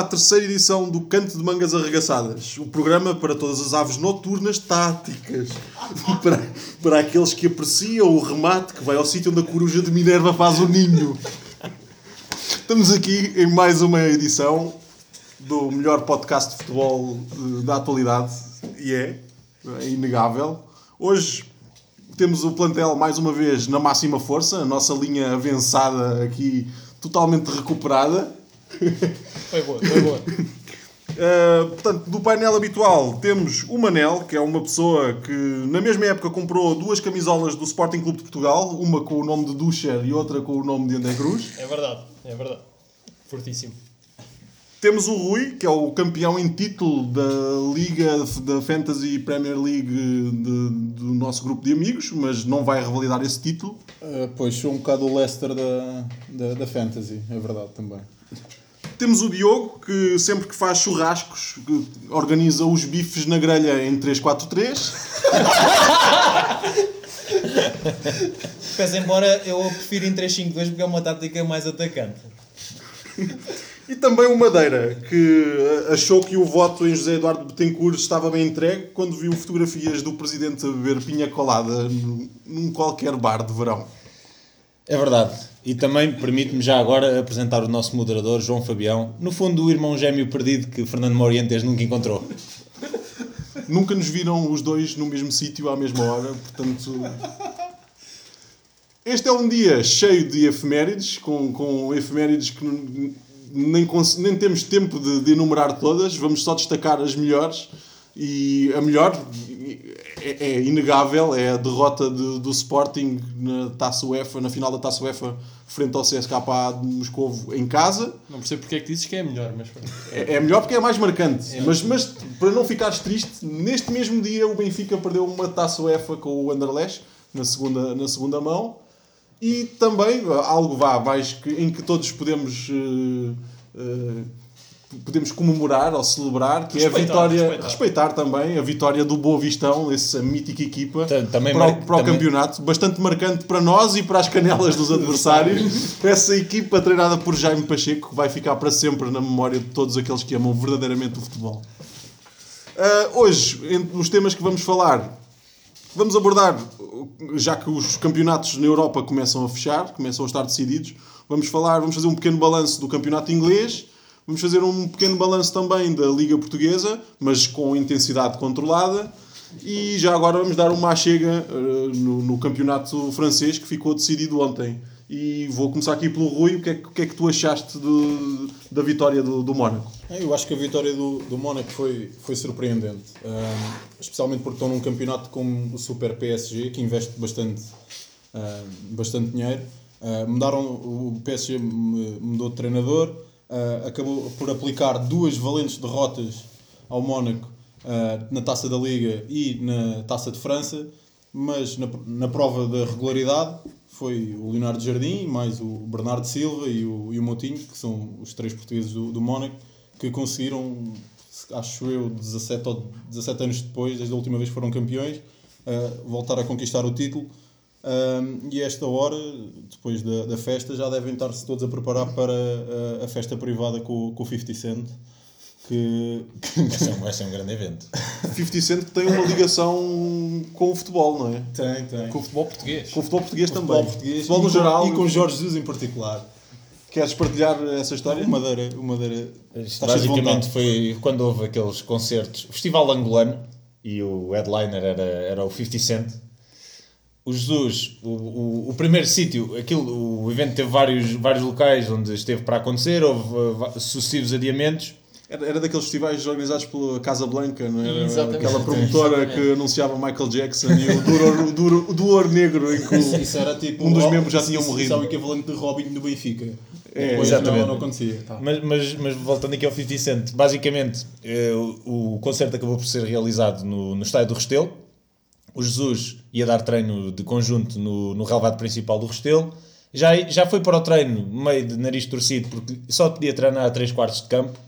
à terceira edição do Canto de Mangas Arregaçadas, o programa para todas as aves noturnas táticas, para, para aqueles que apreciam o remate que vai ao sítio onde a coruja de Minerva faz o ninho. Estamos aqui em mais uma edição do melhor podcast de futebol eh, da atualidade, e é, é inegável. Hoje temos o plantel mais uma vez na máxima força, a nossa linha avançada aqui totalmente recuperada. Foi boa, foi boa. Uh, portanto, do painel habitual temos o Manel, que é uma pessoa que na mesma época comprou duas camisolas do Sporting Clube de Portugal, uma com o nome de Ducher e outra com o nome de André Cruz. É verdade, é verdade. Fortíssimo. Temos o Rui, que é o campeão em título da Liga da Fantasy Premier League de, do nosso grupo de amigos, mas não vai revalidar esse título. Uh, pois sou um bocado o Leicester da, da, da Fantasy, é verdade também. Temos o Diogo, que sempre que faz churrascos, que organiza os bifes na grelha em 3-4-3. Pese embora eu prefiro em 3-5-2 porque é uma tática mais atacante. E também o Madeira, que achou que o voto em José Eduardo Betancourt estava bem entregue quando viu fotografias do presidente a beber pinha colada num qualquer bar de verão. É verdade. E também permite-me já agora apresentar o nosso moderador, João Fabião. No fundo, o irmão gêmeo perdido que Fernando Morientes nunca encontrou. Nunca nos viram os dois no mesmo sítio à mesma hora, portanto. Este é um dia cheio de efemérides, com, com efemérides que nem, nem temos tempo de, de enumerar todas, vamos só destacar as melhores. E a melhor é, é inegável, é a derrota de, do Sporting na Taça UEFA, na final da Taça UEFA, frente ao CSKA de Moscovo em casa. Não percebo porque é que dizes que é melhor, mas é, é melhor porque é mais marcante. É. Mas, mas para não ficares triste, neste mesmo dia o Benfica perdeu uma Taça UEFA com o Anderlecht na segunda, na segunda mão. E também algo vá, mais que, em que todos podemos. Uh, uh, podemos comemorar ou celebrar, que respeitar, é a vitória, respeitar. respeitar. também a vitória do Boa Vistão, essa mítica equipa, também para, o, para também... o campeonato, bastante marcante para nós e para as canelas dos adversários. essa equipa treinada por Jaime Pacheco vai ficar para sempre na memória de todos aqueles que amam verdadeiramente o futebol. Uh, hoje, entre os temas que vamos falar, vamos abordar, já que os campeonatos na Europa começam a fechar, começam a estar decididos, vamos falar, vamos fazer um pequeno balanço do campeonato inglês Vamos fazer um pequeno balanço também da Liga Portuguesa, mas com intensidade controlada. E já agora vamos dar uma chega uh, no, no, campeonato francês que ficou decidido ontem. E vou começar aqui pelo Rui. O que é, o que, é que tu achaste da vitória do, do Mónaco? Eu acho que a vitória do, do Mónaco foi, foi surpreendente. Um, especialmente porque estão num campeonato como o Super PSG, que investe bastante, um, bastante dinheiro. Uh, mudaram, o PSG mudou de treinador uh, acabou por aplicar duas valentes derrotas ao Mónaco uh, na Taça da Liga e na Taça de França, mas na, na prova da regularidade foi o Leonardo Jardim, mais o Bernardo Silva e o, e o Motinho, que são os três portugueses do, do Mónaco, que conseguiram, acho eu, 17, ou 17 anos depois, desde a última vez que foram campeões, uh, voltar a conquistar o título. Um, e a esta hora, depois da, da festa, já devem estar-se todos a preparar para a, a festa privada com, com o 50 Cent. Que, que... Vai, ser um, vai ser um grande evento. 50 Cent que tem uma ligação com o futebol, não é? Tem, tem. Com o futebol português. Com o futebol português com também. Futebol português futebol no geral. E com o Jorge Jesus em particular. Queres partilhar essa história? O Madeira. O Madeira basicamente foi quando houve aqueles concertos. O Festival Angolano e o headliner era, era o 50 Cent o Jesus, o, o, o primeiro sítio, aquilo, o evento teve vários, vários locais onde esteve para acontecer, houve uh, sucessivos adiamentos. Era, era daqueles festivais organizados pela Casa Blanca, não era? Exatamente. Aquela promotora Exatamente. que anunciava Michael Jackson e o Duor, o Duor, o Duor Negro, em que isso era tipo um dos membros já tinham morrido. Isso é o equivalente de Robin do Benfica. É, exatamente. Não, não acontecia. Tá. Mas, mas, mas voltando aqui ao 50 Cent, basicamente eh, o, o concerto acabou por ser realizado no, no estádio do Restelo o Jesus ia dar treino de conjunto no, no relevado principal do Restelo. Já, já foi para o treino meio de nariz torcido porque só podia treinar a 3 quartos de campo.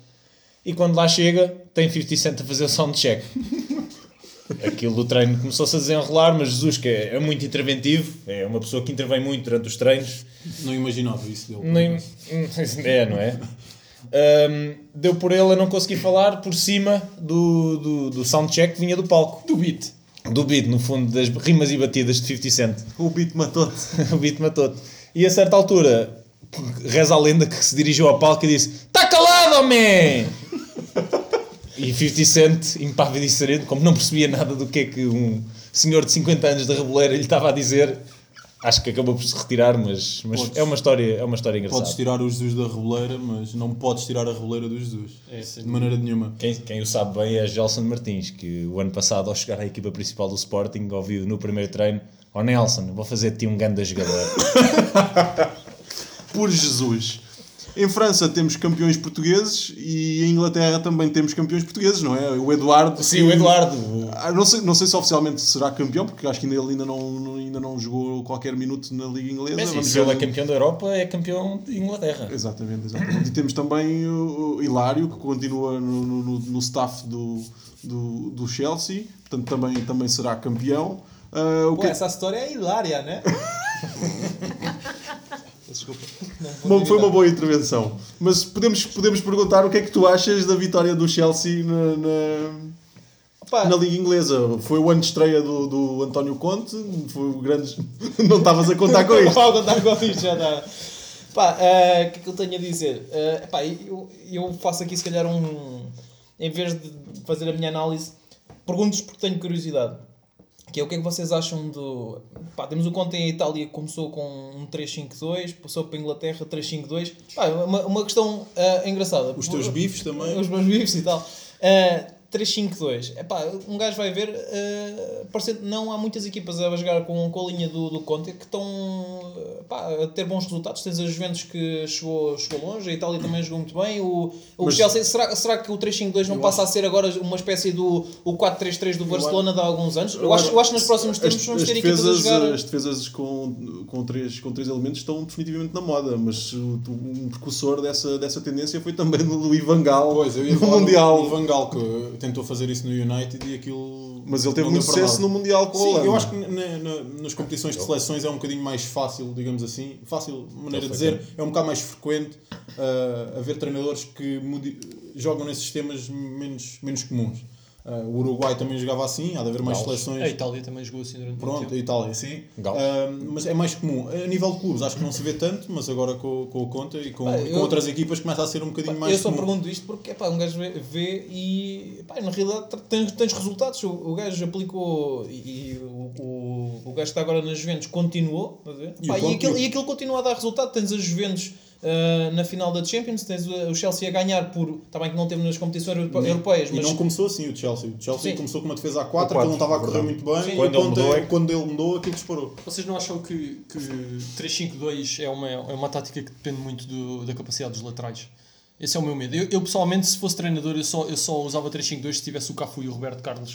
E quando lá chega, tem 50 Cent a fazer o sound check. Aquilo do treino começou-se a desenrolar, mas Jesus, que é, é, muito interventivo, é uma pessoa que intervém muito durante os treinos. Não imaginava isso dele. Nem, é, não é? Ahm, deu por ele a não conseguir falar por cima do, do, do soundcheck que vinha do palco. Do beat. Do beat, no fundo, das rimas e batidas de 50 Cent. O beat matou-te. o beat matou-te. E a certa altura, reza a lenda que se dirigiu ao palco e disse: Tá calado, homem! e 50 Cent, impávido e sereno, como não percebia nada do que é que um senhor de 50 anos de reboleira lhe estava a dizer, acho que acabou por se retirar, mas, mas Podes- é, uma história, é uma história engraçada. Podes tirar o Jesus da reboleira, mas não podes tirar a reboleira do Jesus. É, de maneira nenhuma. Quem, quem o sabe bem é Gelson Martins, que o ano passado, ao chegar à equipa principal do Sporting, ouviu no primeiro treino: Ó Nelson, vou fazer de ti um ganda jogador. Por Jesus. Em França temos campeões portugueses e em Inglaterra também temos campeões portugueses, não é? O Eduardo. Sim, que- o Eduardo. Ah, Não sei, não sei se oficialmente será campeão, porque acho que ainda, ele ainda não, ainda não jogou qualquer minuto na Liga Inglesa. Sim, Vamos se ele é campeão da Europa, é campeão de Inglaterra. Exatamente, exatamente. E temos também o, Hilário, que continua no, no, no- staff do, do, do Chelsea, portanto também, também será campeão. O Pô, que- essa história é hilária, né? Desculpa. Não Bom, foi uma boa intervenção. Mas podemos, podemos perguntar o que é que tu achas da vitória do Chelsea na, na, Opa, na Liga Inglesa. Foi o ano de estreia do, do António Conte, foi o grande. Não estavas a contar com isto. Vou contar com isto, já está. Pá, eh, o que é que eu tenho a dizer? Eh, pá, eu, eu faço aqui se calhar um. Em vez de fazer a minha análise, pergunto-vos porque tenho curiosidade. Que é o que é que vocês acham do. Pá, temos o Conte em Itália que começou com um 3-5-2, passou para a Inglaterra 3-5-2. Pá, uma, uma questão eh, engraçada. Os teus bifes também. Os meus bifes e tal. Uh, 3-5-2. Epá, um gajo vai ver, uh, parecendo, não há muitas equipas a jogar com, com a linha do, do Conte que estão uh, pá, a ter bons resultados. Tens a Juventus que chegou, chegou longe, a Itália também jogou muito bem. O, o Mas- Chelsea, será, será que o 3-5-2 não passa a ser agora uma espécie do o 4-3-3 do Barcelona de há alguns anos? Eu acho, eu acho que nos próximos tempos As, vamos ter equipas a jogar. as defesas com, com, três, com três elementos estão definitivamente na moda, mas o- um precursor dessa, dessa tendência foi também o Louis Van Gaal Pois, eu ia no falar Mundial. do, do Van Gaal, que tentou fazer isso no United e aquilo. Mas ele teve muito sucesso no Mundial com a Sim, Holanda. eu acho que na- na- nas competições de seleções é um bocadinho mais fácil, digamos assim. Fácil, maneira de dizer, é um bocado mais frequente uh, haver treinadores que jogam nesses sistemas menos, menos comuns. Uh, o Uruguai também jogava assim, há de haver mais Gaules. seleções. A Itália também jogou assim durante Pronto, tempo. a Itália, sim. Ah, mas é mais comum. A nível de clubes, acho que não se vê tanto, mas agora com, com o Conta e com, Pá, e com eu- outras equipas começa a ser um bocadinho mais eu só comum. pergunto isto porque epá, um gajo vê, vê e pá, na realidade tens, tens resultados. O, o gajo aplicou e, e o, o, o gajo que está agora nas Juventus continuou. estás a ver? E Pá, E, Conte- aquilo, e aquilo continua a dar resultado. Tens as Juventus ah, na final da Champions, tens o Chelsea a ganhar por. Está bem que não teve nas competições europe- europeias, E mas não começou assim o Chelsea. O Chelsea Sim. começou com uma defesa a 4, A aquilo não estava a correr verdade. muito bem. Sim. e Quando ele mudou é- quando ele mudou, aquilo disparou. Vocês não acham que, que 3-5-2 é uma, é uma tática que depende muito do- da capacidade dos laterais? Esse é o meu medo. Eu, eu, pessoalmente, se fosse treinador, eu só, eu só usava 3-5-2 se tivesse o Cafu e o Roberto Carlos.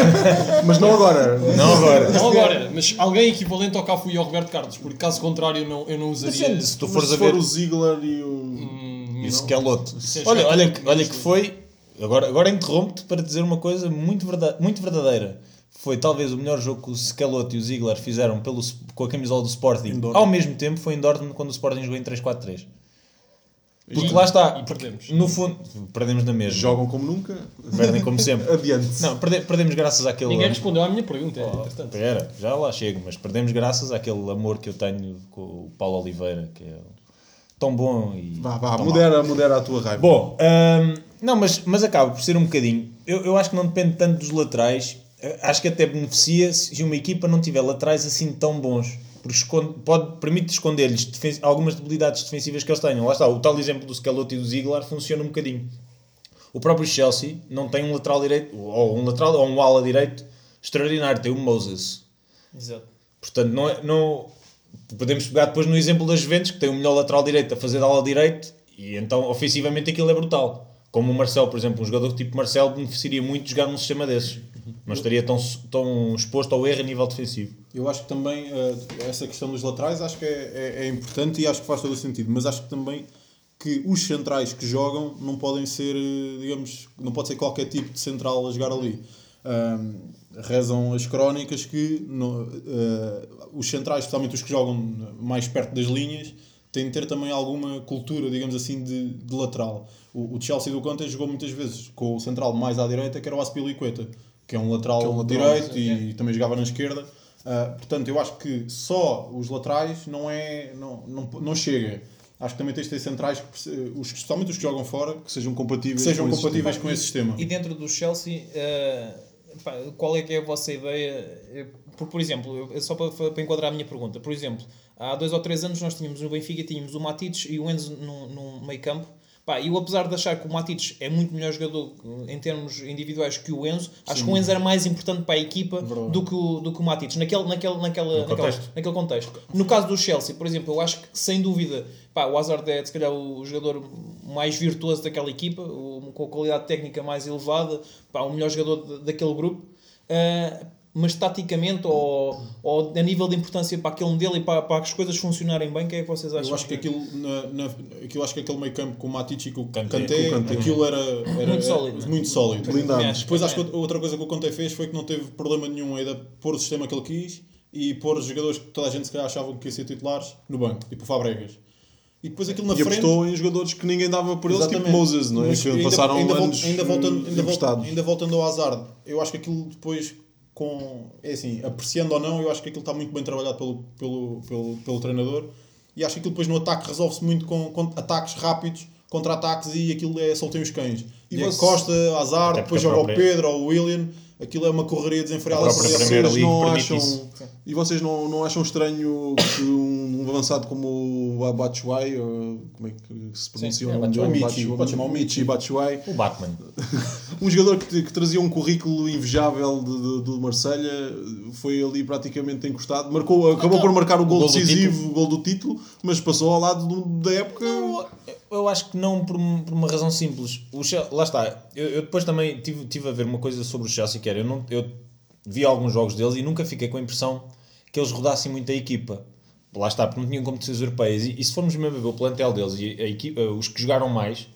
Mas não agora. Não agora. Não agora, mas alguém equivalente ao Cafu e ao Roberto Carlos, porque caso contrário eu não, eu não usaria. Se tu Mas fores se a for ver. o Ziegler e o. Hum, E o. Sim, Olha, olha, que, olha que foi. Agora, agora interrompo-te para dizer uma coisa muito, verda muito verdadeira. Foi talvez o melhor jogo que o Schelotto e o Ziegler fizeram pelo, com a camisola do Sporting. Ao mesmo tempo foi em Dortmund quando o Sporting jogou em 3-4-3. Porque E- lá está. e perdemos. No fundo, perdemos na mesma. Jogam como nunca. Perdem como sempre. Adiante. Não, perde- perdemos graças àquele. Ninguém respondeu à minha pergunta, Oh, entretanto. Espera, já lá chego, mas perdemos graças àquele amor que eu tenho com o Paulo Oliveira, que é tão bom e. Vá, vá, modera, modera a tua raiva. Bom, hum, não, mas, mas acaba por ser um bocadinho. Eu, eu acho que não depende tanto dos laterais. Acho que até beneficia se uma equipa não tiver laterais assim tão bons. Porque esconde, pode, permite esconder-lhes algumas debilidades defensivas que eles tenham. Lá está, o tal exemplo do Scalotto e do Ziegler funciona um bocadinho. O próprio Chelsea não tem um lateral direito, ou um lateral, ou um ala direito extraordinário. Tem o Moses. Exato. Portanto, não, é- não, podemos pegar depois no exemplo das Juventus, que tem o melhor lateral direito a fazer de ala direito, e então ofensivamente aquilo é brutal. Como o Marcelo, por exemplo, um jogador tipo Marcelo beneficiaria muito de jogar num sistema desses. Não estaria tão, tão exposto ao erro a nível defensivo. Eu acho que também eh, essa questão dos laterais acho que é, é, é importante e acho que faz todo o sentido. Mas acho que também que os centrais que jogam não podem ser, eh, digamos, não pode ser qualquer tipo de central a jogar ali. Ahm, rezam as crónicas que no- eh, os centrais, especialmente os que jogam mais perto das linhas, tem de ter também alguma cultura, digamos assim, de, de lateral. O, o Chelsea do Conte jogou muitas vezes com o central mais à direita, que era o Aspilicueta, que é um lateral, é um lateral, direito e também jogava na esquerda. Ah, portanto, eu acho que só os laterais não é não, não, não chega. Acho que também tens de ter centrais, que, os, especialmente os que jogam fora, Que sejam compatíveis, que sejam com esse compatíveis sistema. com esse sistema. E dentro do Chelsea, eh, pá, qual é que é a vossa ideia? Por, por exemplo, eu- só para, para enquadrar a minha pergunta, por exemplo, há dois ou três anos nós tínhamos no Benfica, tínhamos o Matites e o Enzo no, no meio campo. Pá, eu apesar de achar que o Matites é muito melhor jogador em termos individuais que o Enzo, acho que o Enzo era mais importante para a equipa do que, o, do que o Matites, naquele, naquele, naquela, naquela, contexto. naquele contexto. No caso do Chelsea, por exemplo, eu acho que sem dúvida pá, o Hazard é se calhar o jogador mais virtuoso daquela equipa, o- com a qualidade técnica mais elevada, pá, o melhor jogador daquele grupo. Ah, mas taticamente ou, ou a nível de importância para aquele modelo e para, para as coisas funcionarem bem, o que é que vocês acham? Eu acho que aquilo, na, na, aquilo, acho que aquele meio campo com o Matic e com o Kanté. Kanté, Kanté. aquilo era, era Muito era sólido, não é? muito sólido. Blindado. Acho que Depois acho que outra coisa que o Conte fez foi que não teve problema nenhum em pôr o sistema que ele quis e pôr os jogadores que toda a gente se calhar achavam que iam ser titulares no banco, tipo o Fabregas. E depois aquilo na E frente. apostou em jogadores que ninguém dava por eles, tipo Exatamente. Moses, não é? Mas que ainda- passaram ainda, anos ainda voltando, ainda, vol- emprestados. ainda voltando ao Hazard, eu acho que aquilo depois, com, é assim, apreciando ou não, eu acho que aquilo está muito bem trabalhado pelo, pelo, pelo, pelo treinador e acho que aquilo depois no ataque resolve-se muito com, com ataques rápidos, contra-ataques e aquilo é soltem os cães. E você- Costa, Até depois joga o própria- Pedro ou o William, aquilo é uma correria desenfreada. Vocês Liga não acham, isso. E vocês não, não acham estranho que um, um avançado como o Abatshuayi, ou como é que se pronuncia Sim, o nome é? Michi, pode chamar o Michi. Batshuayi. O Batman. Um jogador que, que trazia um currículo invejável de- de- do Marselha foi ali praticamente encostado. Marcou, acabou por marcar o gol gol decisivo, o gol do título, mas passou ao lado do- da época. Eu, eu acho que não por, por uma razão simples. O lá está. Eu, eu depois também tive, tive a ver uma coisa sobre o Chelsea que era. Eu, não, eu vi alguns jogos deles e nunca fiquei com a impressão que eles rodassem muito a equipa. Lá está, porque não tinham competições europeias. E, e se formos mesmo a ver o plantel deles e a equipa, os que jogaram mais,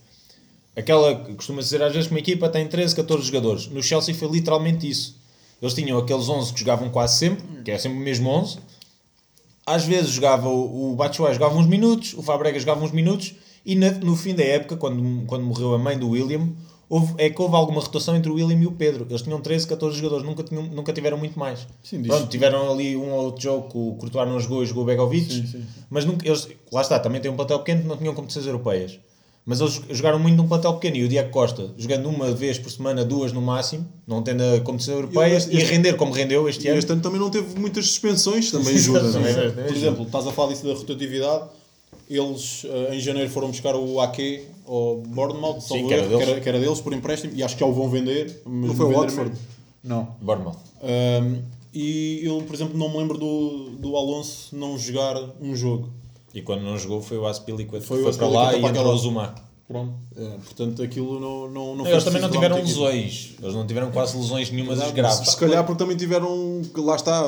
aquela costuma ser às vezes que uma equipa tem 13, 14 jogadores. No Chelsea foi literalmente isso. Eles tinham aqueles 11 que jogavam quase sempre, que é sempre o mesmo 11. Às vezes jogava o, o Batshuayi jogava uns minutos, o Fabregas jogava uns minutos e na- no fim da época, quando, quando morreu a mãe do William, houve, é que houve alguma rotação entre o William e o Pedro. Eles tinham 13, 14 jogadores, nunca, tinham, nunca tiveram muito mais. Sim, diz- Pronto, tiveram ali um ou outro jogo que o Courtois não jogou e jogou o Begovic, mas nunca, eles, lá está, também tem um plantel pequeno que não tinham competições europeias. Mas eles jogaram muito num plantel pequeno e o Diego Costa, jogando uma vez por semana, duas no máximo, não tendo a competição europeia, e a render como rendeu este E ano. este ano também não teve muitas suspensões, também ajuda. é? Por exemplo, estás a falar disso da rotatividade. Eles eh, em janeiro foram buscar o Ake ao Bournemouth, Sim, que era erro, que, deles. era, que era deles por empréstimo e acho que já o vão vender. mas Não foi o Watford? Não. Bournemouth. Um, e eu, por exemplo, não me lembro do, do Alonso não jogar um jogo. E quando não jogou foi o Aspilicueta que Foi foi, o para lá e entrou o Zuma. Pronto. É, portanto, aquilo não, não, não Eles também não tiveram lesões. Eles não tiveram quase lesões nenhumas Exato. graves. Se calhar porque também tiveram, lá está,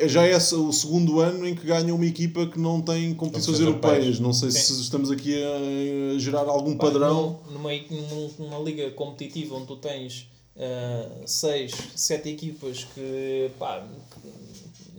eh, já é o segundo ano em que ganham uma equipa que não tem competições europeias. europeias. Não sei se estamos aqui a, gerar algum padrão. Num- Numa, num- numa liga competitiva onde tu tens 6, 7 equipas que, pá, que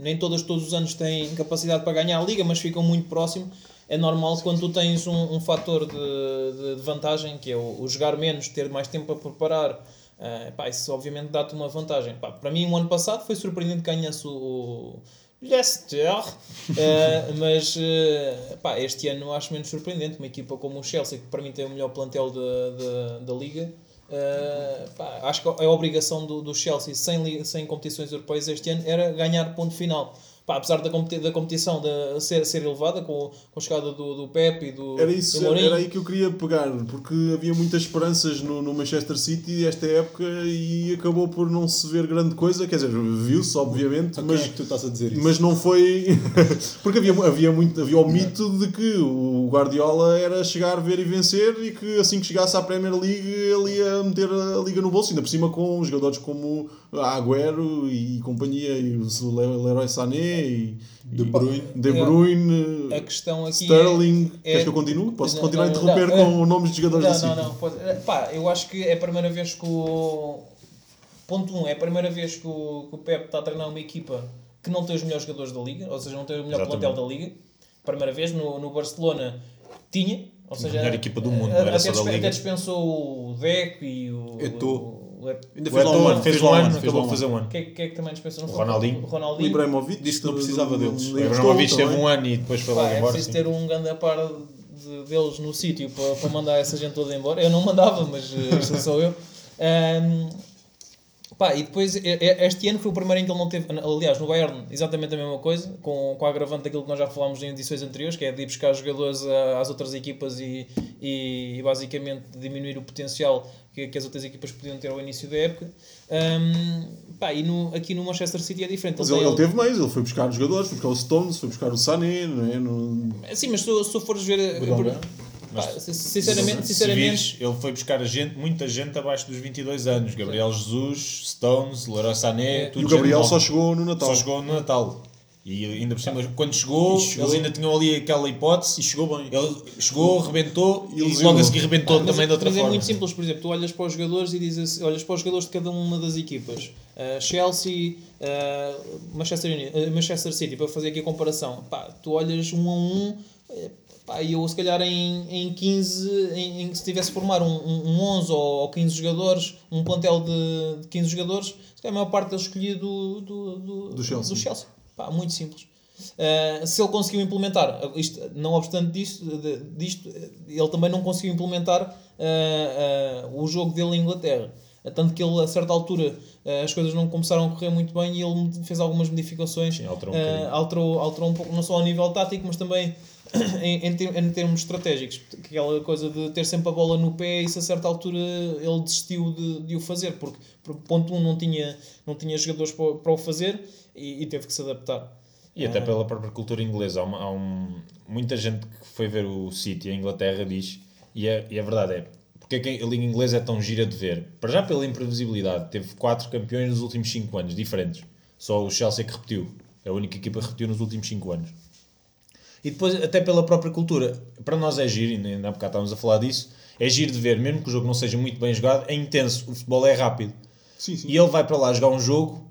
nem todas todos os anos têm capacidade para ganhar a liga, mas ficam muito próximo. É normal quando tu tens um, um fator de, de- vantagem, que é o, o jogar menos, ter mais tempo para preparar, eh, pá, isso obviamente dá-te uma vantagem. Pá, para mim, o ano passado foi surpreendente que ganhasse o, o Leicester, eh, mas eh, pá, este ano acho menos surpreendente. Uma equipa como o Chelsea, que para mim tem o melhor plantel da, da liga, eh, pá, acho que a obrigação do, do Chelsea sem, sem competições europeias este ano era ganhar ponto final. Pá, apesar da, competi da competição de ser, ser elevada com, com a chegada do, do Pep e do, Era, isso, do Mourinho, era aí que eu queria pegar, porque havia muitas esperanças no, no Manchester City esta época e acabou por não se ver grande coisa. Quer dizer, viu-se, obviamente, quem mas, é que tu estás a dizer isso? mas não foi. porque havia, havia, muito, havia o mito de que o Guardiola era chegar, ver e vencer e que assim que chegasse à Premier League ele ia meter a liga no bolso, ainda por cima com jogadores como Agüero e companhia, e o Le- Leroy Sané e De Bruyne. De Bruyne a questão aqui Sterling. é- Queres é- que eu continue? Posso Não, continuar a não, interromper não, com é- nomes de jogadores Não, assim? não, não. Pode, eh, pá, eu acho que é a primeira vez que o. Ponto 1. Um, é a primeira vez que o, que o Pep está a treinar uma equipa que não tem os melhores jogadores da liga, ou seja, não tem o melhor Exatamente. plantel da liga. primeira vez no, no Barcelona tinha, ou seja, melhor equipa do mundo, a- não era até, só da Liga. até dispensou o Deco e o. Eto'o. O- Ainda fez lá um ano, fez fez um lá um ano, acabou lá de fazer um ano. Quem, quem é que também dispensou? O? Ronaldinho. O Ronaldinho. Ibrahimovic disse que não precisava deles. O Ibrahimovic teve um ano e depois foi logo é embora. preciso sim. ter um grande par de- deles no sítio para, para mandar essa gente toda embora. Eu não mandava, mas eh, isto sou eu. Pá, e depois, este ano foi o primeiro em que ele não teve. Aliás, no Bayern, exatamente a mesma coisa, com, com a agravante daquilo que nós já falámos em edições anteriores, que é de ir buscar jogadores a- às outras equipas e, e, basicamente diminuir o potencial que, que as outras equipas podiam ter ao início da época. Ahm, pá, e no, aqui no Manchester City é diferente. Mas tem- ele, ele teve meios, ele foi buscar os jogadores, foi buscar o Stones, foi buscar o Sané, não é? No- Sim, mas se, se fores ver. Pá, sinceramente, sinceramente, vires, ele foi buscar a gente, muita gente abaixo dos 22 anos. Gabriel Jesus, Stones, Leroy Sané, É. tudo E o Gabriel só chegou no Natal. Só chegou no Natal. E ainda por cima, quando chegou, E chegou. eles ainda tinham ali aquela hipótese. E chegou bem. Ele chegou, rebentou e Ilusionou. logo a seguir rebentou Ah, mas, também de outra mas é forma. muito simples, por exemplo, tu olhas para os jogadores e dizes olhas para os jogadores de cada uma das equipas. Uh, Chelsea, uh, Manchester, uh, Manchester City, para fazer aqui a comparação. Pá, tu olhas um a um, pá, e eu se calhar em, em 15, em, em se tivesse a formar um, um, um 11 ou, ou 15 jogadores, um plantel de, de 15 jogadores, se calhar a maior parte deles escolhia do, do, do, Do Chelsea. do Chelsea. Pá, muito simples. Uh, se ele conseguiu implementar, isto, não obstante disto, de- disto, ele também não conseguiu implementar uh, uh, o jogo dele em Inglaterra. Tanto que ele, a certa altura, as coisas não começaram a correr muito bem e ele fez algumas modificações. Sim, alterou um alterou, alterou um pouco, não só a nível tático, mas também em, em, ter- em termos estratégicos. Aquela coisa de ter sempre a bola no pé, isso a certa altura ele desistiu de, de o fazer, porque, por ponto 1 um, não tinha, não tinha jogadores para, para o fazer e, e teve que se adaptar. E até pela própria cultura inglesa. Há, uma- há um- muita gente que foi ver o City em Inglaterra diz, e é, e a verdade é, porque é que a Liga Inglesa é tão gira de ver? Para já pela imprevisibilidade. Teve quatro campeões nos últimos 5 anos, diferentes. Só o Chelsea que repetiu. É a única equipa que repetiu nos últimos 5 anos. E depois, até pela própria cultura. Para nós é giro, e ainda há bocado estávamos a falar disso, é giro de ver, mesmo que o jogo não seja muito bem jogado, é intenso. O futebol é rápido. Sim, sim. E ele vai para lá jogar um jogo,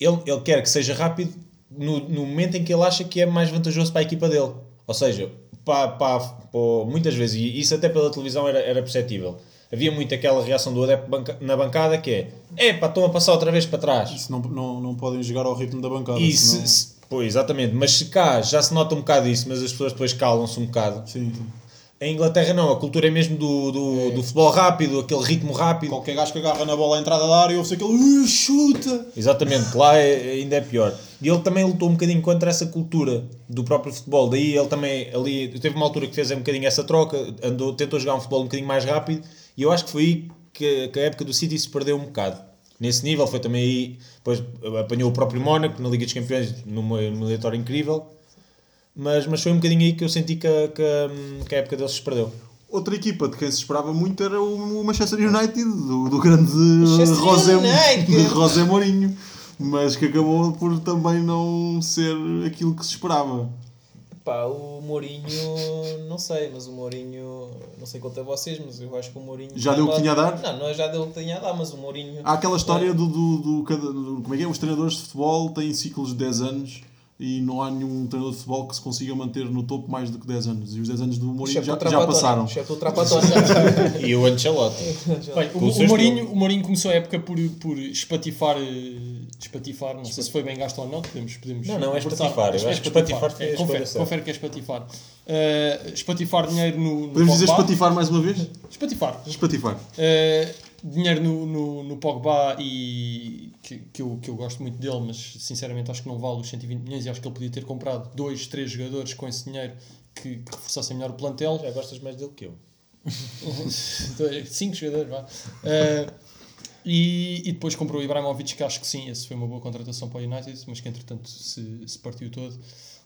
ele, ele quer que seja rápido no, no momento em que ele acha que é mais vantajoso para a equipa dele. Ou seja, para, para, para- muitas vezes, e isso até pela televisão era, era perceptível, havia muito aquela reação do adepto banca- na bancada que é epá, estão a passar outra vez para trás. Isso não, não, não podem jogar ao ritmo da bancada. E senão- se, se- pois, exatamente, mas se cá já se nota um bocado isso, mas as pessoas depois calam-se um bocado. Sim. Em Inglaterra não, a cultura é mesmo do, do, do futebol rápido, aquele ritmo rápido. Qualquer gajo que agarra na bola à entrada da área ouve-se aquele "Uh, chuta. Exatamente, lá é- ainda é pior. E ele também lutou um bocadinho contra essa cultura do próprio futebol. Daí ele também ali teve uma altura que fez um bocadinho essa troca, andou, tentou jogar um futebol um bocadinho mais rápido e eu acho que foi aí que, que a época do City se perdeu um bocado. Nesse nível foi também aí, depois apanhou o próprio Mónaco na Liga dos Campeões numa eliminatória incrível. Mas, mas foi um bocadinho aí que eu senti que, a- que, a- que a época deles se perdeu. Outra equipa de quem se esperava muito era o Manchester United, do, do grande Manchester José. José Mourinho, mas que acabou por também não ser aquilo que se esperava. Pá, o Mourinho, não sei, mas o Mourinho, não sei quanto a vocês, mas eu acho que o Mourinho. Já deu o que tinha a dar? Não, não é já deu o que tinha a dar, mas o Mourinho. Há aquela história do, do, do, cada- do- como é que é? Os treinadores de futebol têm ciclos de 10 anos e não há nenhum treinador de futebol que se consiga manter no topo mais do que 10 anos. E os 10 anos do Mourinho Exceto já, o já passaram. Exceto o Trapattoni. E o Ancelotti. Bem, o o, o, Mourinho, o Mourinho começou a época por, por espatifar, eh, espatifar, não sei se foi bem gasto ou não, podemos, podemos Não, não, é espatifar, eu acho que espatifar foi É, confere, confere que é espatifar. Eh, espatifar dinheiro no, no Podemos dizer Pogba. espatifar mais uma vez? Espatifar. Espatifar. Uh, dinheiro no, no, no Pogba e que, que, eu, que eu gosto muito dele, mas sinceramente acho que não vale os 120 milhões e acho que ele podia ter comprado dois, três jogadores com esse dinheiro que, que reforçassem melhor o plantel. Já gostas mais dele que eu. Cinco jogadores, vá. Uh, e, e depois comprou o Ibrahimovic, que acho que sim, esse foi uma boa contratação para o United, mas que entretanto se, se partiu todo.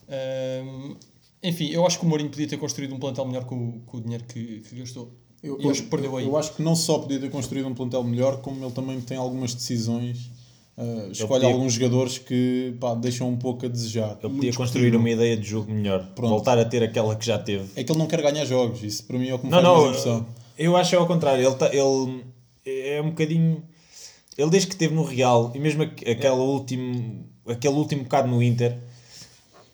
Um, enfim, eu acho que o Mourinho podia ter construído um plantel melhor com, o- com o dinheiro que, que gastou. Eu, E acho que perdeu aí. eu acho que não só podia ter construído um plantel melhor, como ele também tem algumas decisões. uh, escolhe podia- alguns jogadores que pá, deixam um pouco a desejar. Ele podia construir uma ideia de jogo melhor. Pronto. Voltar a ter aquela que já teve. É que ele não quer ganhar jogos, isso para mim é o que me Não, faz mais não, impressão. eu acho é ao contrário. Ele, tá- ele é um bocadinho. Ele desde que esteve no Real e mesmo aqu- aquela último, aquele último bocado no Inter,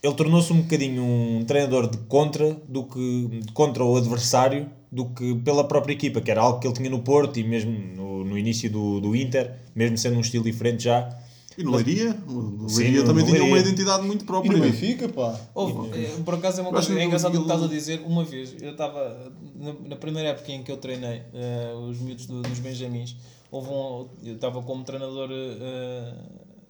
ele tornou-se um bocadinho um treinador de contra do que de contra o adversário do que pela própria equipa, que era algo que ele tinha no Porto e mesmo no, no início do, do Inter, mesmo sendo um estilo diferente já. E no Leiria? O Sim, Leiria no- também no tinha uma Leiria. identidade muito E própria. no Benfica, pá. Houve, eh, por acaso é uma coisa que é engraçado o que estás a dizer. Uma vez, eu estava na, na primeira época em que eu treinei eh, os miúdos do- dos Benjamins, houve um, eu estava como treinador eh,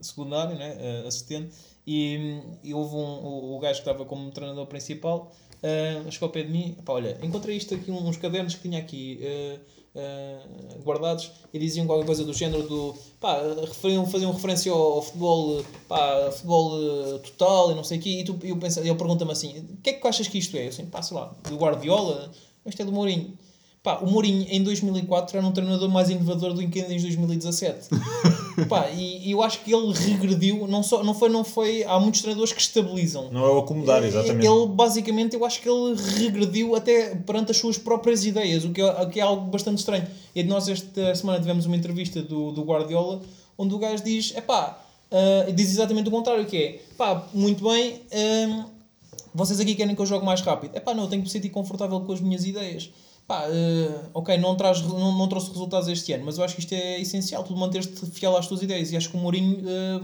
secundário, né, eh, assistente, e, e houve um, o, o gajo que estava como treinador principal. Uh, chegou ao pé de mim, pá, olha, encontrei isto aqui, uns cadernos que tinha aqui uh, uh, guardados e diziam qualquer coisa do género do, pá, referiam, faziam referência ao, ao futebol, pá, futebol uh, total e não sei o quê, e tu, eu penso, ele pergunta-me assim, o que é que achas que isto é? Eu assim, pá, sei lá, do Guardiola, isto é do Mourinho. Pá, o Mourinho em 2004 era um treinador mais inovador do que em 2017. Pá, e, e eu acho que ele regrediu, não, só, não, foi, não foi. Há muitos treinadores que estabilizam. Não é o acomodar, exatamente. Ele basicamente, eu acho que ele regrediu até perante as suas próprias ideias, o que é, o que é algo bastante estranho. E nós esta semana tivemos uma entrevista do, do Guardiola onde o gajo diz: é pá, diz exatamente o contrário, que é pá, muito bem, hum, vocês aqui querem que eu jogue mais rápido. É pá, não, eu tenho que me sentir confortável com as minhas ideias. Pá, eh, ok, não, traz, não, não trouxe resultados este ano, mas eu acho que isto é essencial, tu manteres-te fiel às tuas ideias. E acho que o Mourinho eh,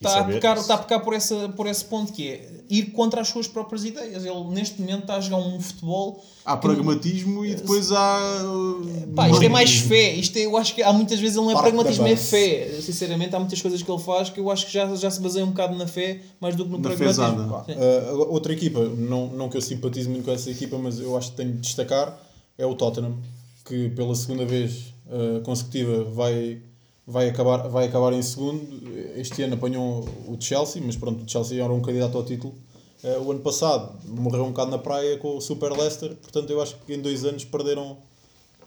está, a pecar, está a pecar por, essa, por esse ponto que é ir contra as suas próprias ideias. Ele neste momento está a jogar um futebol. Há pragmatismo e depois há. uh, Pá, isto é mais fé. Isto é, eu acho que há muitas vezes ele não é Parte pragmatismo, é fé. Sinceramente, há muitas coisas que ele faz que eu acho que já, já se baseia um bocado na fé mais do que no Na pragmatismo. Uh, outra equipa, não, não que eu simpatize muito com essa equipa, mas eu acho que tenho de destacar, é o Tottenham, que pela segunda vez uh, consecutiva vai, vai, acabar, vai acabar em segundo. Este ano apanhou o Chelsea, mas pronto, o Chelsea era um candidato ao título. Uh, o ano passado morreu um bocado na praia com o Super Leicester, portanto eu acho que em dois anos perderam,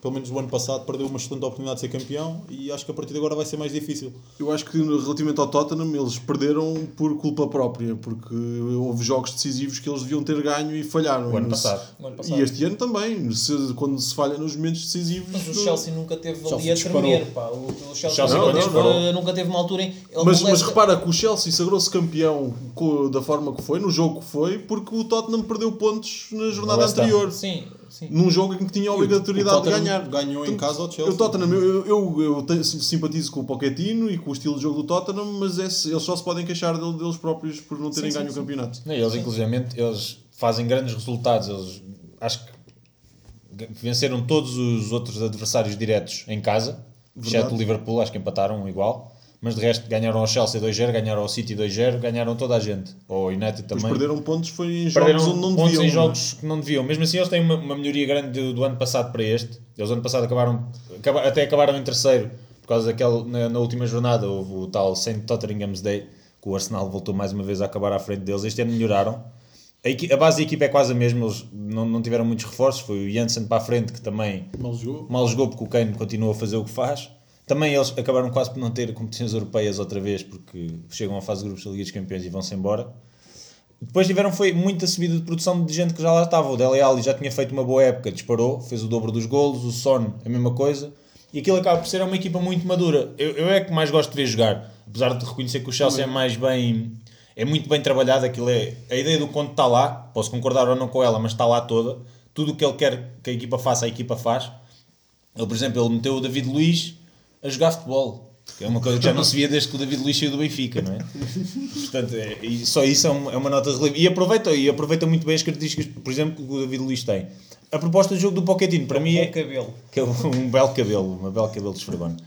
pelo menos o ano passado, perdeu uma excelente oportunidade de ser campeão e acho que a partir de agora vai ser mais difícil. Eu acho que relativamente ao Tottenham eles perderam por culpa própria, porque houve jogos decisivos que eles deviam ter ganho e falharam. O ano No- passado. O ano passado. E este ano também, se- quando se falha nos momentos decisivos. Mas o Chelsea nunca teve ali a tremer, pá. O, o Chelsea, Chelsea nunca, não, teve, não. nunca teve uma altura em. ele- Mas, o mas repara que o Chelsea sagrou-se campeão da forma que foi, no jogo que foi, porque o Tottenham perdeu pontos na jornada Ham. anterior. Sim, sim. Num jogo em que tinha a obrigatoriedade de ganhar. ganhou em casa ao Chelsea. O Tottenham, eu, eu, eu tenho- simpatizo com o Pochettino e com o estilo de jogo do Tottenham, mas é- eles só se podem queixar dele- deles próprios por não terem Sim, ganho sim. o campeonato. Não, eles, inclusivamente, eles fazem grandes resultados. Eles, acho que venceram todos os outros adversários diretos em casa, exceto o Liverpool, acho que empataram igual. Mas de resto ganharam ao Chelsea 2-0, ganharam ao City 2-0, ganharam toda a gente. Ao United Mas também. perderam pontos foi em jogos Perderam onde não pontos deviam. em jogos que não deviam. Mesmo assim, eles têm uma, uma melhoria grande do, do ano passado para este. Eles, ano passado, acabaram, acaba- até acabaram em terceiro, por causa daquele. Na, na última jornada, houve o tal St. Tottenham's Day, que o Arsenal voltou mais uma vez a acabar à frente deles. Este ano melhoraram. A, equi- a base da equipa é quase a mesma, eles não, não tiveram muitos reforços. Foi o Janssen para a frente, que também Mal jogou. mal jogou porque o Kane continua a fazer o que faz. Também eles acabaram quase por não ter competições europeias outra vez porque chegam à fase de grupos da Liga dos Campeões e vão-se embora. Depois tiveram foi muita subida de produção de gente que já lá estava. O Dele Alli já tinha feito uma boa época, disparou, fez o dobro dos golos, o Son a mesma coisa. E aquilo acaba por ser uma equipa muito madura. Eu, eu é que mais gosto de ver jogar, apesar de reconhecer que o Chelsea é mais bem, é muito bem trabalhado. Aquilo é a ideia do Conte está lá, posso concordar ou não com ela, mas está lá toda. Tudo o que ele quer que a equipa faça, a equipa faz. Ele, por exemplo, ele meteu o David Luiz a jogar futebol. Que é uma coisa que já não se via desde que o David Luiz saiu do Benfica, não é? Portanto, é, e só isso é, um- é uma nota de relevo. E aproveita, e aproveita muito bem as características, por exemplo, que o David Luiz tem. A proposta de jogo do Pochettino, para mim, Bom é cabelo. que é um belo cabelo, uma belo cabelo de esfregona.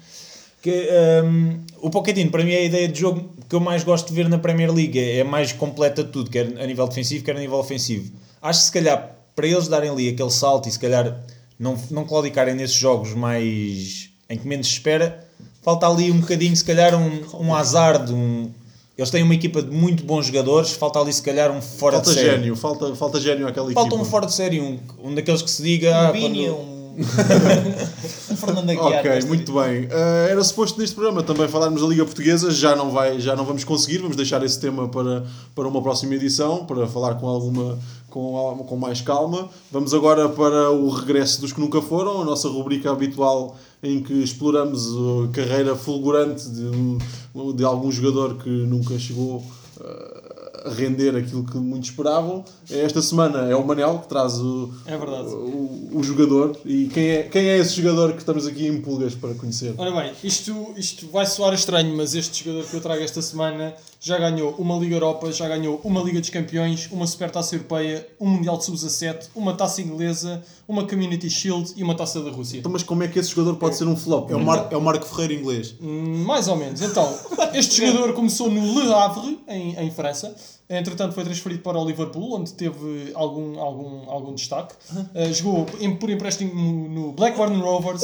Que, hum, o Pochettino, para mim, é a ideia de jogo que eu mais gosto de ver na Premier League. É a mais completa de tudo, quer a nível defensivo, quer a nível ofensivo. Acho que se calhar, para eles darem ali aquele salto e se calhar não, não claudicarem nesses jogos mais em que menos espera, falta ali um bocadinho, se calhar, um, um azar de um. Eles têm uma equipa de muito bons jogadores, falta ali se calhar um fora Falta de série. gênio, falta, falta gênio àquela Falta equipa. um fora de série, um, um daqueles que se diga. Um ah, quando- um. Fernando Aguiar. Ok, muito bem. Uh, era suposto neste programa também falarmos da Liga Portuguesa, já não, vai, já não vamos conseguir, vamos deixar esse tema para, para uma próxima edição, para falar com alguma com, com mais calma. Vamos agora para o regresso dos que nunca foram, a nossa rubrica habitual em que exploramos a carreira fulgurante de, de algum jogador que nunca chegou uh, render aquilo que muitos esperavam. Esta semana é o Manel que traz o, É verdade. o, o jogador. E quem é, quem é esse jogador que estamos aqui em pulgas para conhecer? Ora bem, isto, isto vai soar estranho, mas este jogador que eu trago esta semana já ganhou uma Liga Europa, já ganhou uma Liga dos Campeões, uma Supertaça Europeia, um Mundial de Sub-17, uma Taça Inglesa, uma Community Shield e uma Taça da Rússia. Então, mas como é que esse jogador pode ser um flop? É o, Mar, é o Marco Ferreira inglês. Hum, Mais ou menos. Então, este jogador começou no Le Havre, em, em França. Entretanto, foi transferido para o Liverpool, onde teve algum, algum, algum destaque. Uh, jogou em- por empréstimo no Blackburn Rovers.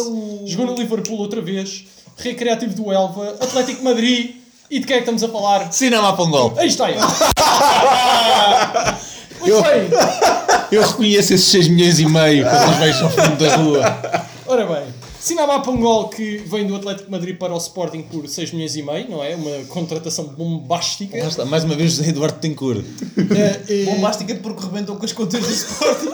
Jogou no Liverpool outra vez. Recreativo do Elva. Atlético Madrid. E de quem é que estamos a falar? Cinema para um gol. Aí está ele. Muito bem. Eu reconheço esses 6 milhões e meio quando os vejo ao fundo da rua. Ora bem, Sinamá Pongol que vem do Atlético de Madrid para o Sporting por 6 milhões e meio, não é? Uma contratação bombástica. Lá está, mais uma vez José Eduardo Tencourt. Eh, eh, Bombástica porque rebentam com as contas do Sporting.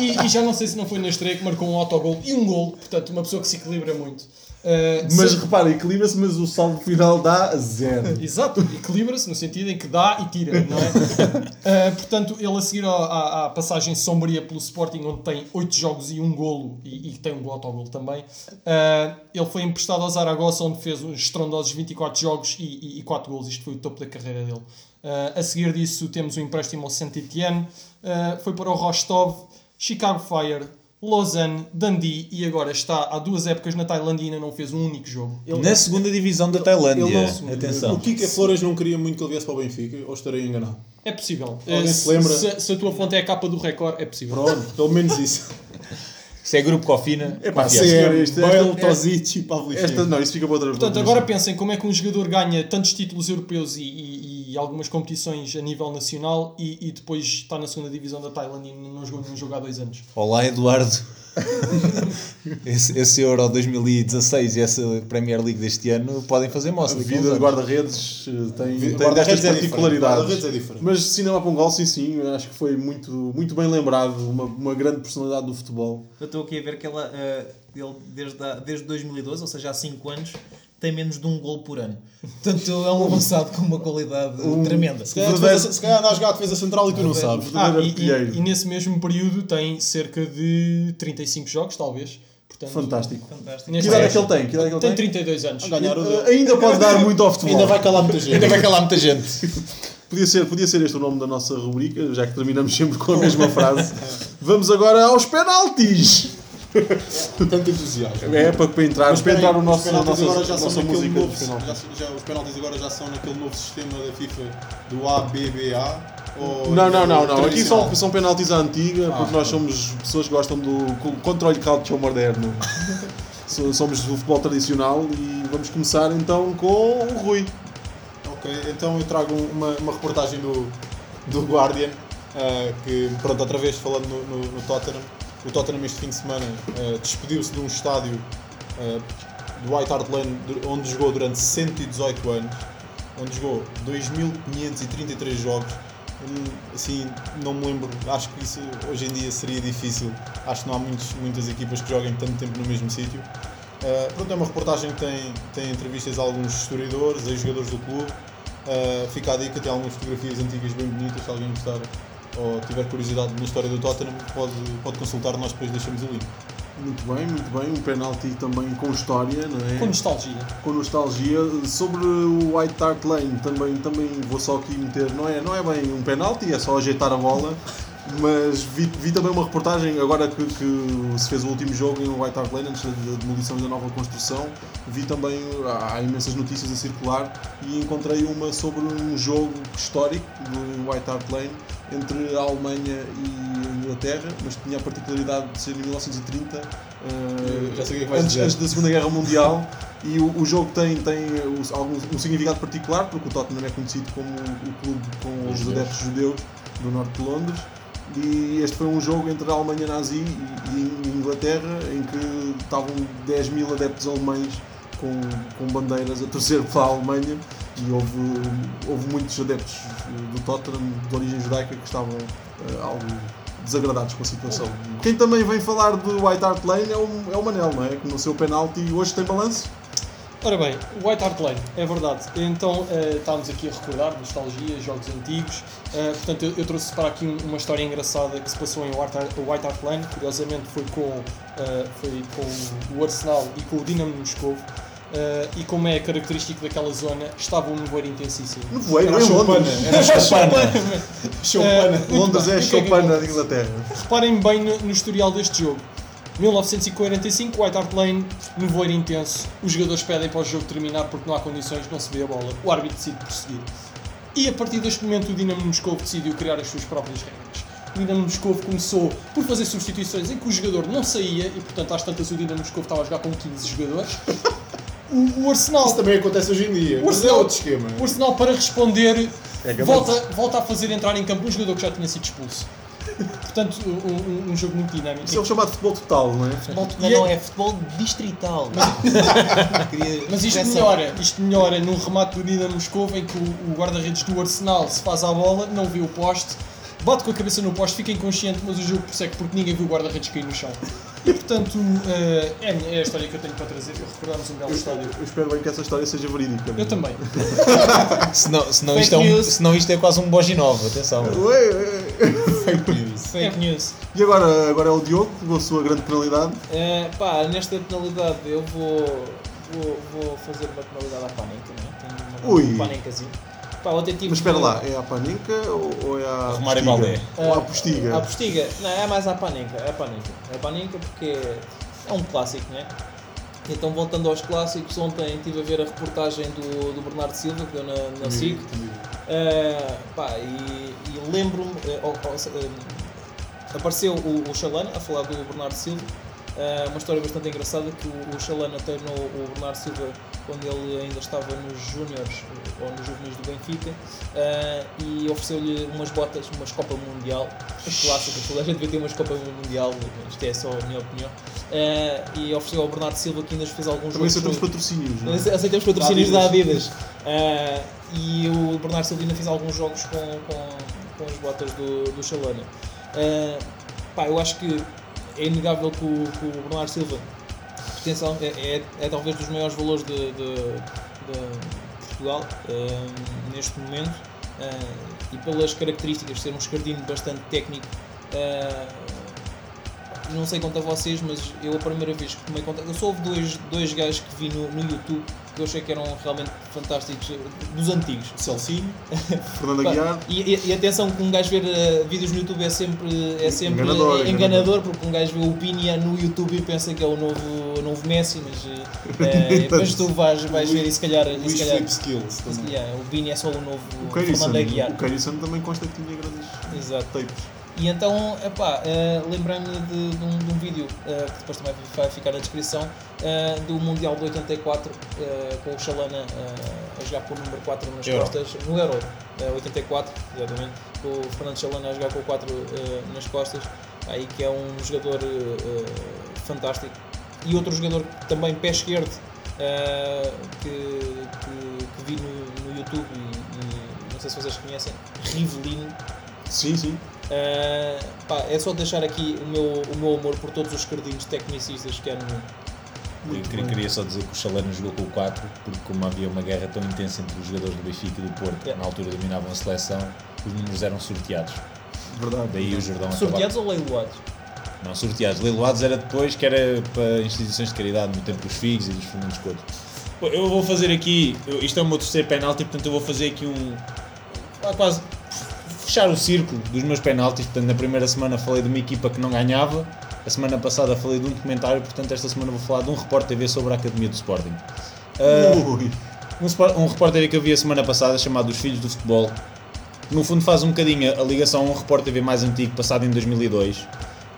e, e- e já não sei se não foi na estreia que marcou um autogol e um gol, portanto, uma pessoa que se equilibra muito. Eh, Mas se- repara, equilibra-se, mas o saldo final dá zero. Exato, equilibra-se no sentido em que dá e tira, não é? Uh, portanto, ele a seguir à, à- à passagem sombria pelo Sporting, onde tem 8 jogos e um golo, e, e tem um gol autogol também, uh, ele foi emprestado ao Zaragoza, onde fez uns estrondosos 24 jogos e, e, 4 golos. Isto foi o topo da carreira dele. A seguir disso, temos o empréstimo ao Saint-Etienne, uh, foi para o Rostov, Chicago Fire, Lausanne, Dundee e agora está há duas épocas na Tailândia e ainda não fez um único jogo. Na segunda divisão da Tailândia. Ele não- Atenção. O Kike Flores não queria muito que ele viesse para o Benfica, ou estarei enganado? É possível. Alguém Eh, se lembra? Se, se a tua fonte é a capa do Record, é possível. Pronto, pelo menos isso. Se é grupo Cofina, Epá, confiança. sério, isto- Bale, esta- Tozic e. Esta, não, isso fica para outra Portanto, agora pensem como é que um jogador ganha tantos títulos europeus e, e- e algumas competições a nível nacional e, e depois está na segunda divisão da Tailândia e não jogou nenhum jogo há dois anos. Olá, Eduardo. esse, esse Euro 2016 e essa Premier League deste ano podem fazer A moça. daqui a vida de guarda-redes eh, tem, tem guarda-redes destas é particularidades. é diferente. Mas Cinema Pongol, sim, sim, eu acho que foi muito, muito bem lembrado, uma, uma grande personalidade do futebol. Eu estou aqui a ver que ela, eh, ele desde, a- desde 2012, ou seja, há 5 anos, tem menos de um gol por ano. Portanto, é um avançado com uma qualidade tremenda. Se calhar, defesa- se calhar anda a jogar a defesa central e tu não sabes. Ah, e, e- artilheiro. e nesse mesmo período tem cerca de 35 jogos, talvez. Portanto, Fantástico. Fantástico. Que neste idade é que ele tem? Que idade é que Tem ele tem? 32 anos. Ganhar o Eh. Ainda pode dar muito ao futebol. Ainda vai calar muita gente. Ainda vai calar muita gente. Podia ser, podia ser este o nome da nossa rubrica, já que terminamos sempre com a mesma frase. Vamos agora aos penaltis. Tanto entusiasmo. É para, para entrar, Mas para entrar o os nosso, penaltis nossa, agora já são naquele novo, de penaltis. já, já- Os penaltis agora já são naquele novo sistema da FIFA do ABBA? Não, não, não, não. Aqui são, são penaltis à antiga, porque Ah, nós somos pessoas que gostam do co- controle caucho moderno. So- somos do futebol tradicional e vamos começar então com o Rui. Ok, então eu trago uma, uma reportagem do, do Guardian, ah, que, pronto, outra vez falando no, no, no Tottenham. O Tottenham este fim de semana ah, despediu-se de um estádio ah, do White Hart Lane, onde jogou durante 118 anos, onde jogou 2.533 jogos. Hum, Assim, não me lembro, acho que isso hoje em dia seria difícil. Acho que não há muitos, muitas equipas que joguem tanto tempo no mesmo sítio. Uh, pronto, é uma reportagem que tem, tem entrevistas a alguns historiadores, a jogadores do clube. Uh, fica a dica, tem algumas fotografias antigas bem bonitas. Se alguém gostar ou tiver curiosidade na história do Tottenham, pode, pode consultar, nós depois deixamos o link. Muito bem, muito bem. Um penalti também com história, não é? Com nostalgia. com nostalgia. Sobre o White Hart Lane, também, também vou só aqui meter, não é, não é bem um penalti, é só ajeitar a bola. Mas vi, vi também uma reportagem, agora que, que se fez o último jogo em White Hart Lane, antes da da demolição e da nova construção, vi também, há imensas notícias a circular e encontrei uma sobre um jogo histórico do White Hart Lane entre a Alemanha e a Inglaterra, mas tinha a particularidade de ser em 1930, eh, Já sei o que é antes, antes da Segunda Guerra Mundial. E o, o jogo tem, tem algum, um significado particular, porque o Tottenham é conhecido como o clube com os judeus. adeptos judeus do norte de Londres. E este foi um jogo entre a Alemanha nazi e, Inglaterra, em que estavam 10 mil adeptos alemães com, com bandeiras a torcer para a Alemanha. E houve, houve muitos adeptos do Tottenham de origem judaica que estavam eh, algo desagradados com a situação. Quem também vem falar do White Hart Lane é o, é o Manel, não é? Que no seu penalti hoje tem balanço. Ora bem, White Hart Lane, é verdade. Então eh, estávamos aqui a recordar nostalgia, jogos antigos. Eh, portanto, eu, eu trouxe para aqui um- uma história engraçada que se passou em White Hart, White Hart Lane. Curiosamente, foi com, eh, foi com o Arsenal e com o Dinamo de Moscovo. Eh, e como é característico daquela zona, estava um nevoeiro intensíssimo. No voeiro, Era choupana. Era choupana. Eh, Choupana. muito Londres é que choupana acontece? Inglaterra. Reparem bem no, no historial deste jogo. 1945, White Hart Lane, nevoeiro intenso. Os jogadores pedem para o jogo terminar porque não há condições, não se vê a bola. O árbitro decide prosseguir. E a partir deste momento o Dinamo de Moscou decidiu criar as suas próprias regras. O Dinamo de Moscou começou por fazer substituições em que o jogador não saía e, portanto, às tantas o Dinamo de Moscou estava a jogar com 15 jogadores. O, o Arsenal Isso também acontece hoje em dia. O Mas é Arsenal- outro esquema. o Arsenal, para responder, É é volta, volta a fazer entrar em campo um jogador que já tinha sido expulso. Portanto, um, um- um jogo muito dinâmico. Isso é o chamado futebol total, não é? Futebol- Não, e é- não, é futebol distrital. Queria Mas isto melhora, isto melhora num remate do Dinamo Moscou em que o, o guarda-redes do Arsenal se faz à bola, não vê o poste, bate com a cabeça no poste, fica inconsciente, mas o jogo prossegue porque ninguém viu o guarda-redes cair no chão. E portanto, eh, é, a é a história que eu tenho para trazer. Recordámos um belo estádio. Eu espero bem que essa história seja verídica. Eu também. Senão, senão, Fake isto é um, senão isto é quase um Boginov, atenção. Ué, ué. Fake news. Fake news. E agora, agora é o Diogo, com a sua grande penalidade. Eh, pá, nesta penalidade eu vou, vou, vou fazer uma penalidade à Panenka, não é? Tenho uma Ui. Panenkazinho. Pá, ontem tive Mas espera lá, é a Paninca ou, ou é a Romário? Baldé. Ou a Postiga? A postiga? Não, é mais a Panenka. É a Panenka. É a Panenka porque é um clássico, não é? Então, voltando aos clássicos, ontem estive a ver a reportagem do, do Bernardo Silva, que deu na, na SIC. Uh, pá, e, e lembro-me, se- eh, apareceu o, o Chalana a falar do Bernardo Silva, uh, uma história bastante engraçada que o, o Chalana treinou o Bernardo Silva quando ele ainda estava nos Júniores ou nos juvenis do Benfica uh, e ofereceu-lhe umas botas, umas Copa Mundial, clássicas, toda a gente devia ter umas Copa Mundial, isto é só a minha opinião, uh, e ofereceu ao Bernardo Silva que ainda fez alguns Também jogos aceitamos patrocínios, não é? Aceitamos patrocínios da Da Adidas. Ah, e o Bernardo Silvina fez alguns jogos com, com, com as botas do, do Chalana. Ah, pá, eu acho que é inegável que o, que o Bernardo Silva é, é, é talvez dos maiores valores de, de, de Portugal ah, neste momento. Ah, e pelas características de ser um escardino bastante técnico. ah, não sei quanto a vocês, mas eu a primeira vez que tomei conta, eu só houve dois, dois gajos que vi no, no YouTube que eu achei que eram realmente fantásticos, eh, dos antigos. Celcinho. Fernando Aguiar. E, e- e atenção que um gajo ver eh, vídeos no YouTube é sempre, é sempre Enganador, enganador, enganador. porque um gajo vê o Pinia no YouTube e pensa que é o novo, novo Messi, mas eh, eh, depois tu vais, vais ver e se calhar, e se calhar Skills calhar, o Bini é só o novo O. Fernando Aguiar. O Carison também consta que tinha grandes Exato. tapes. E então, epá, eh, lembrei-me de, de um, de um vídeo eh, que depois também vai ficar na descrição eh, do Mundial de 84 eh, com o Chalana a jogar o número 4 nas Euro. costas, no Euro eh, 84, exatamente, com o Fernando Chalana a jogar com o 4 eh, nas costas, aí que é um jogador fantástico. E outro jogador também pé esquerdo que, que, que vi no, no YouTube e, e não sei se vocês conhecem, Rivelino. Sim, sim. Uh, pá, é só deixar aqui o meu, o meu amor por todos os cardinhos tecnicistas que há no mundo. Eu queria, queria só dizer que o Chalana jogou com o 4, porque como havia uma guerra tão intensa entre os jogadores do Benfica e do Porto, que Yeah. na altura dominavam a seleção, os números eram sorteados. Verdade. Daí o Jordão Sorteados ou leiloados? acabava- Não, sorteados. Leiloados era depois, que era para instituições de caridade, no tempo dos Figos e dos Fernandes Couto. Pô, Eu vou fazer aqui, isto é o meu terceiro penalti, portanto eu vou fazer aqui um... ah, quase fechar o círculo dos meus penaltis. Portanto, na primeira semana falei de uma equipa que não ganhava, a semana passada falei de um documentário, portanto esta semana vou falar de um repórter TV sobre a Academia do Sporting. Ui. um, um repórter que eu vi a semana passada chamado Os Filhos do Futebol, que no fundo faz um bocadinho a ligação a um repórter TV mais antigo, passado em 2002,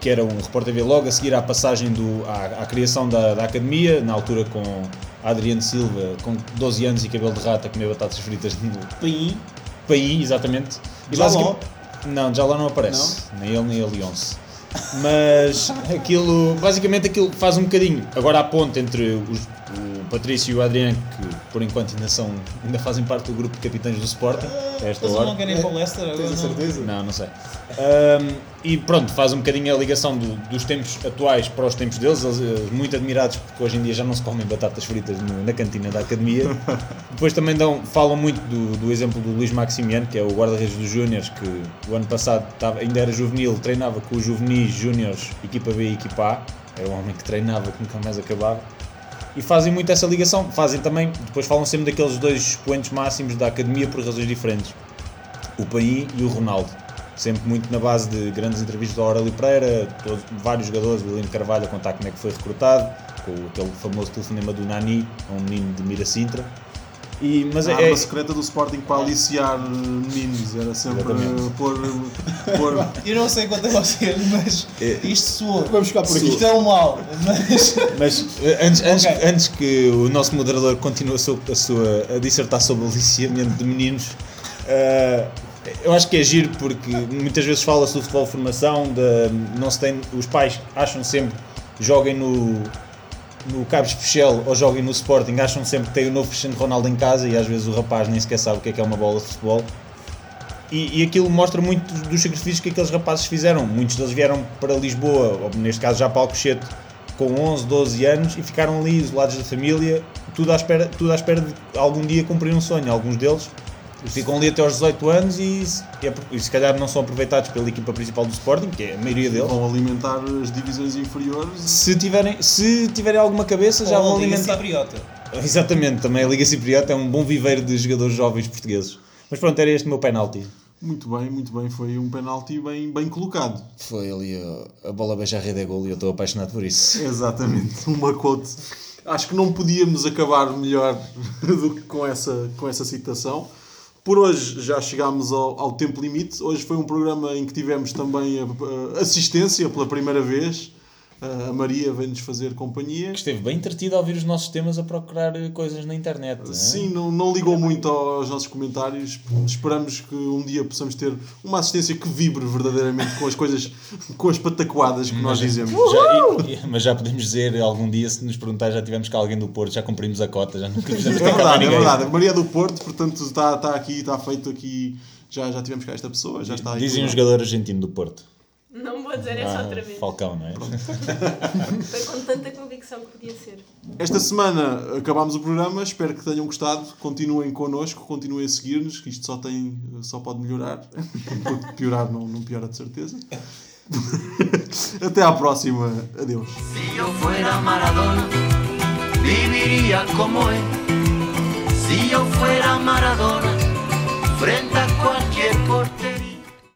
que era um repórter TV logo a seguir à passagem do, à, à criação da, da academia, na altura com Adriano Silva, com 12 anos e cabelo de rata, comer batatas fritas no Paim. País, exatamente. Basicamente- Não, já lá não aparece. Nem ele, nem a Leonce. Mas aquilo, basicamente aquilo faz um bocadinho. Agora a ponte entre os- o Patrício e o Adriano, que por enquanto ainda, são, ainda fazem parte do grupo de capitães do Sporting, a esta hora. não querem ir para o Leicester agora. Tens a não. certeza? Não, não sei. Ahm, e pronto, faz um bocadinho a ligação do- dos tempos atuais para os tempos deles, eles, eh, muito admirados porque hoje em dia já não se comem batatas fritas no- na cantina da academia. Depois também dão, falam muito do, do exemplo do Luís Maximiano, que é o guarda-redes dos Júniores, que o ano passado ainda era juvenil, treinava com os juvenis, Júniores, equipa B e equipa A. Era um homem que treinava, que nunca mais acabava. E fazem muito essa ligação. Fazem também, depois falam sempre daqueles dois expoentes máximos da academia por razões diferentes o Paim e o Ronaldo. Sempre muito na base de grandes entrevistas do Aurélio Pereira, todos, vários jogadores, o William Carvalho a contar como é que foi recrutado, com aquele famoso telefonema do Nani, um menino de Miracintra. E, mas A é, arma é- secreta do Sporting para aliciar meninos era sempre Exatamente. pôr, pôr Eu não sei quanto a vocês, mas É. isto soou. Vamos ficar por aqui. Isto é um mal, mas. Mas eh, antes, antes, Ok. antes que o nosso moderador continue a sua, a, sua- a dissertar sobre o aliciamento de meninos, eh, eu acho que é giro porque muitas vezes fala-se do futebol de formação, de, não se tem, os pais acham sempre joguem no, no Cabo Especial ou joguem no Sporting, acham sempre que tem o novo Cristiano Ronaldo em casa e às vezes o rapaz nem sequer sabe o que é que é uma bola de futebol. E, e aquilo mostra muito dos, dos sacrifícios que aqueles rapazes fizeram. Muitos deles vieram para Lisboa, ou neste caso já para Alcochete, com 11, 12 anos e ficaram ali isolados da família, tudo à espera, tudo à espera de algum dia cumprir um sonho. Alguns deles ficam ali até aos 18 anos e, se- e e se calhar não são aproveitados pela equipa principal do Sporting, que é a maioria deles. vão alimentar as divisões inferiores. Se tiverem, se tiverem alguma cabeça, já vão Ou a Liga alimentar. Cipriota. Exatamente, também a Liga Cipriota é um bom viveiro de jogadores jovens portugueses. Mas pronto, era este o meu penalti. Muito bem, muito bem. Foi um penalti bem, bem colocado. Foi ali a, a bola beija a rede é gol e eu estou apaixonado por isso. Exatamente. Uma quote. Acho que não podíamos acabar melhor do que com essa, com essa citação. Por hoje já chegámos ao, ao tempo limite. Hoje foi um programa em que tivemos também a- a assistência pela primeira vez. A Maria vem-nos fazer companhia. Esteve bem entretido a ouvir os nossos temas a procurar eh, coisas na internet. não é? Sim, não, não ligou muito aos nossos comentários. Esperamos que um dia possamos ter uma assistência que vibre verdadeiramente com as coisas, com as patacoadas que nós dizemos. Já- e- mas já podemos dizer algum dia, se nos perguntar, já tivemos cá alguém do Porto, já cumprimos a cota, já nunca fizemos É verdade, é verdade. A Maria do Porto, portanto, está, está aqui, está feito aqui. Já, já tivemos cá esta pessoa, já está aí. Dizem um jogador argentino do Porto. Não vou dizer essa Ah, outra vez. Falcão, não é? Foi com tanta convicção que podia ser. Esta semana acabámos o programa, espero que tenham gostado. Continuem connosco, continuem a seguir-nos, que isto só, tem, só pode melhorar. Porque piorar não, não piora de certeza. Até à próxima. Adeus. Si yo fuera Maradona, viviría como él. Si yo fuera Maradona, frente a cualquier portero.